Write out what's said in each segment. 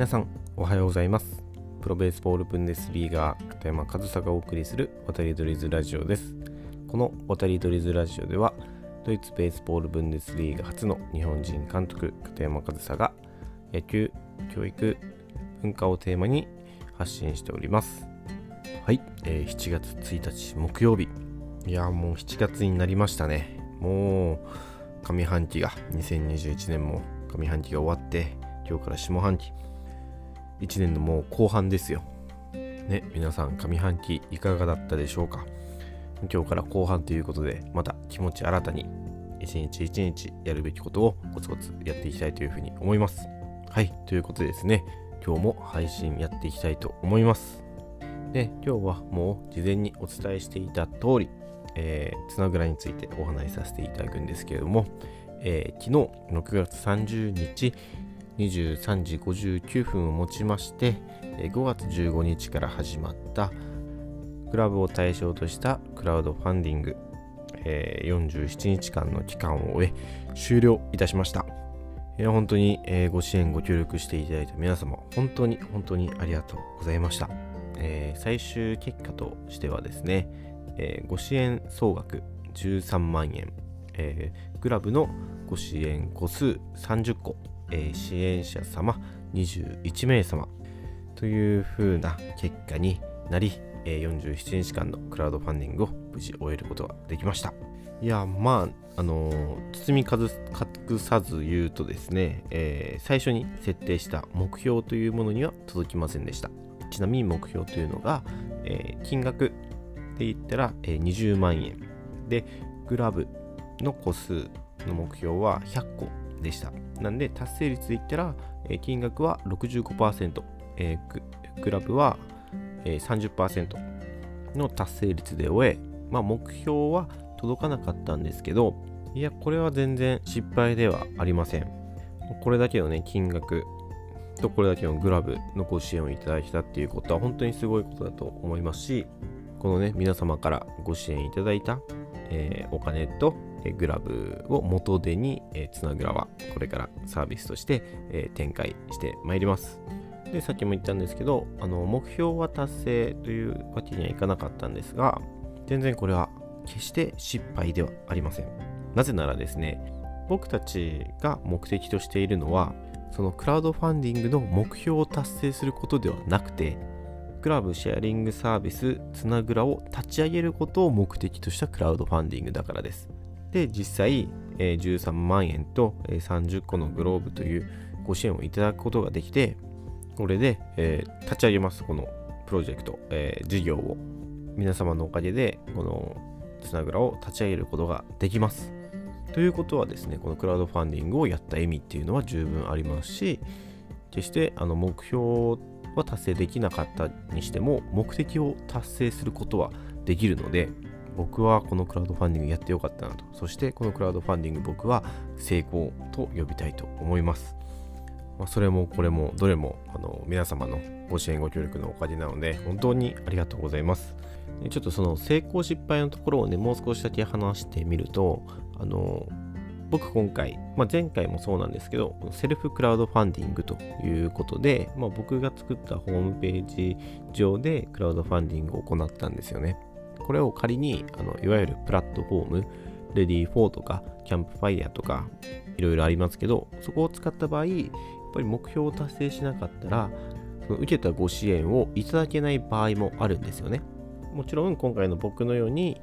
皆さんおはようございます。プロベースボールブンデスリーガー片山和沙がお送りする渡りドリズラジオです。この渡りドリズラジオではドイツベースボールブンデスリーガ初の日本人監督片山和沙が野球教育文化をテーマに発信しております。はい、えー、7月1日木曜日。いやもう7月になりましたね。もう上半期が2021年も上半期が終わって今日から下半期1年のもう後半ですよ。ね皆さん上半期いかがだったでしょうか？今日から後半ということでまた気持ち新たに一日一日やるべきことをコツコツやっていきたいというふうに思います。はいということでですね今日も配信やっていきたいと思います。で今日はもう事前にお伝えしていた通りえー、つなぐらについてお話しさせていただくんですけれども、えー、昨日6月30日23時59分をもちまして、5月15日から始まったクラブを対象としたクラウドファンディング、え、47日間の期間を終え終了いたしました。本当に、ご支援ご協力していただいた皆様本当に本当にありがとうございました。最終結果としてはですね、ご支援総額13万円、えー、グラブのご支援個数30個、えー、支援者様21名様という風な結果になり、えー、47日間のクラウドファンディングを無事終えることができました。いや、まあ、あのー、包み隠さず言うとですね、えー、最初に設定した目標というものには届きませんでした。ちなみに目標というのが、えー、金額で言ったら、えー、20万円でグラブの個数の目標は100個でした。なんで達成率で言ったら、えー、金額は65%、えー、グラブは、えー、30%の達成率で終え、まあ、目標は届かなかったんですけどいやこれは全然失敗ではありません。これだけのね金額とこれだけのグラブのご支援をいただいたっていうことは本当にすごいことだと思いますしこのね、皆様からご支援いただいた、えー、お金と、グラブを元手に、えー、つなぐらはこれからサービスとして、えー、展開してまいります。で、さっきも言ったんですけど、あの目標は達成というわけにはいかなかったんですが、全然これは決して失敗ではありません。なぜならですね、僕たちが目的としているのは、そのクラウドファンディングの目標を達成することではなくて、クラブシェアリングサービスつなぐらを立ち上げることを目的としたクラウドファンディングだからです。で、実際、えー、13万円と、えー、30個のグローブというご支援をいただくことができて、これで、えー、立ち上げます、このプロジェクト、え、事業を。皆様のおかげで、このつなぐらを立ち上げることができます。ということはですね、このクラウドファンディングをやった意味っていうのは十分ありますし、決してあの目標は達成できなかったにしても目的を達成することはできるので僕はこのクラウドファンディングやってよかったなと。そしてこのクラウドファンディング僕は成功と呼びたいと思います、まあ、それもこれもどれもあの皆様のご支援ご協力のおかげなので本当にありがとうございます。ちょっとその成功失敗のところをねもう少しだけ話してみるとあの僕今回、まあ、前回もそうなんですけど、セルフクラウドファンディングということで、まあ、僕が作ったホームページ上でクラウドファンディングを行ったんですよね。これを仮に、あのいわゆるプラットフォーム、レディー4とか、キャンプファイヤーとか、いろいろありますけど、そこを使った場合、やっぱり目標を達成しなかったら、その受けたご支援をいただけない場合もあるんですよね。もちろん今回の僕のように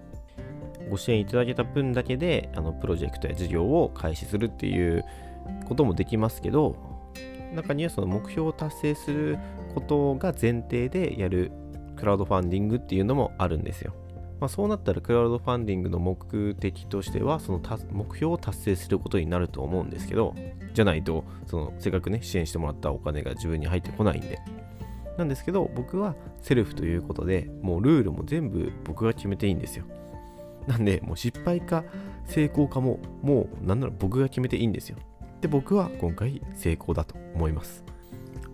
ご支援いただけた分だけであのプロジェクトや事業を開始するっていうこともできますけど中にはその目標を達成することが前提でやるクラウドファンディングっていうのもあるんですよ。まあ、そうなったらクラウドファンディングの目的としてはその目標を達成することになると思うんですけどじゃないとそのせっかくね支援してもらったお金が自分に入ってこないんでなんですけど僕はセルフということでもうルールも全部僕が決めていいんですよなんで、もう失敗か成功かも、もうなんなら僕が決めていいんですよ。で、僕は今回成功だと思います。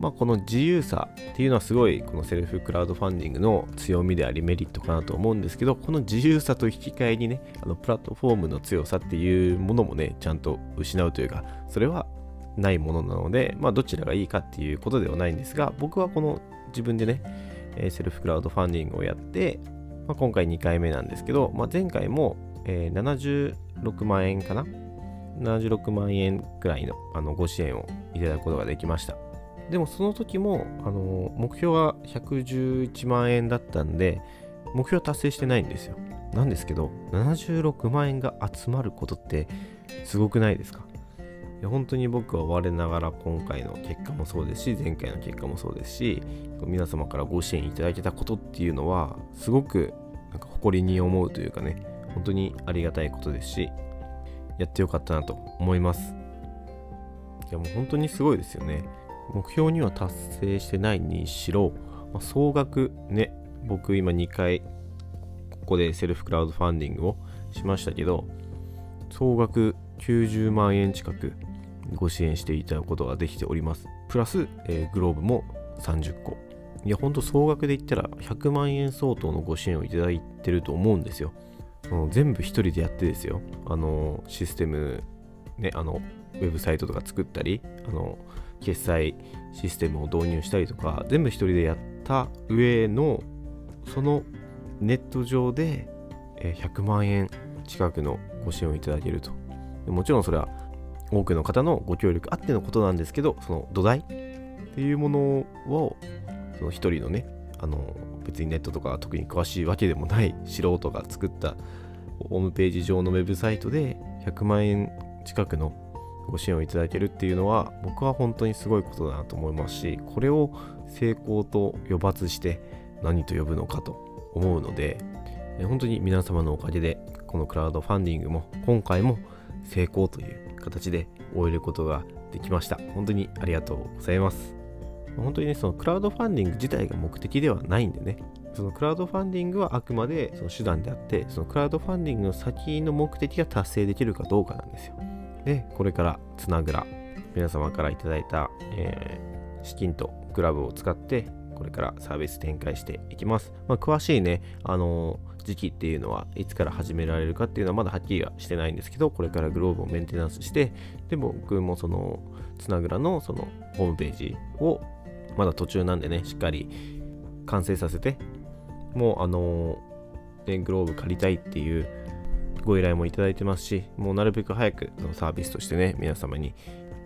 まあ、この自由さっていうのはすごいこのセルフクラウドファンディングの強みでありメリットかなと思うんですけどこの自由さと引き換えにねあのプラットフォームの強さっていうものもねちゃんと失うというかそれはないものなので、まあ、どちらがいいかっていうことではないんですが、僕はこの自分でね、セルフクラウドファンディングをやって、まあ、今回2回目なんですけど、まあ、前回も、えー、76万円かな？76万円くらいのあのご支援をいただくことができました。でもその時も、あの目標は111万円だったんで、目標達成してないんですよ。なんですけど、76万円が集まることってすごくないですか？いや本当に僕は我ながら今回の結果もそうですし、前回の結果もそうですし、皆様からご支援いただけたことっていうのは、すごくなんか誇りに思うというかね、本当にありがたいことですし、やってよかったなと思います。いやもう本当にすごいですよね。目標には達成してないにしろ、まあ、総額ね、僕今2回ここでセルフクラウドファンディングをしましたけど、総額90万円近くご支援していただくことができております。プラス、えー、グローブも30個。いや、ほんと総額で言ったら100万円相当のご支援をいただいてると思うんですよ。全部一人でやってですよ。あの、システム、ね、あの、ウェブサイトとか作ったり、あの、決済システムを導入したりとか、全部一人でやった上の、そのネット上で100万円近くのご支援をいただけると。もちろんそれは多くの方のご協力あってのことなんですけど、その土台っていうものを、その一人のね、あの別にネットとか特に詳しいわけでもない素人が作ったホームページ上のウェブサイトで100万円近くのご支援をいただけるっていうのは僕は本当にすごいことだなと思いますしこれを成功と呼ばずして何と呼ぶのかと思うので本当に皆様のおかげでこのクラウドファンディングも今回も成功という形で終えることができました。本当にありがとうございます。本当にねそのクラウドファンディング自体が目的ではないんでね。そのクラウドファンディングはあくまでその手段であってそのクラウドファンディングの先の目的が達成できるかどうかなんですよ。でこれからつなぐら皆様からいただいた、えー、資金とグラブを使ってこれからサービス展開していきます。まあ、詳しいね、あのー、時期っていうのはいつから始められるかっていうのはまだはっきりはしてないんですけど、これからグローブをメンテナンスして、で、僕もその、つなぐらのそのホームページをまだ途中なんでね、しっかり完成させて、もうあのー、グローブ借りたいっていうご依頼もいただいてますし、もうなるべく早くのサービスとしてね、皆様に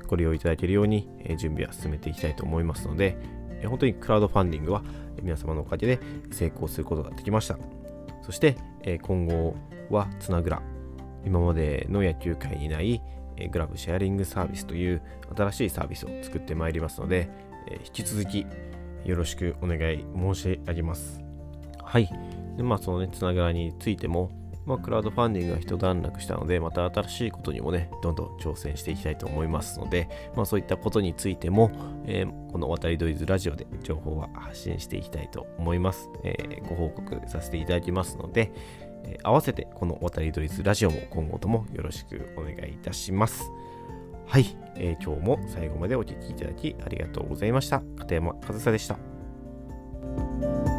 ご利用いただけるように、え準備は進めていきたいと思いますので、え本当にクラウドファンディングは皆様のおかげで成功することができました。そして、え今後はつなぐら、今までの野球界にないグラブシェアリングサービスという新しいサービスを作ってまいりますので、え引き続きよろしくお願い申し上げます。はい。で、まあ、そのね、つながらについても、まあ、クラウドファンディングが一段落したので、また新しいことにもね、どんどん挑戦していきたいと思いますので、まあ、そういったことについても、えー、この渡りドイズラジオで情報は発信していきたいと思います。えー、ご報告させていただきますので、えー、合わせてこの渡りドイズラジオも今後ともよろしくお願いいたします。はい、えー、今日も最後までお聴きいただきありがとうございました。片山和沙でした。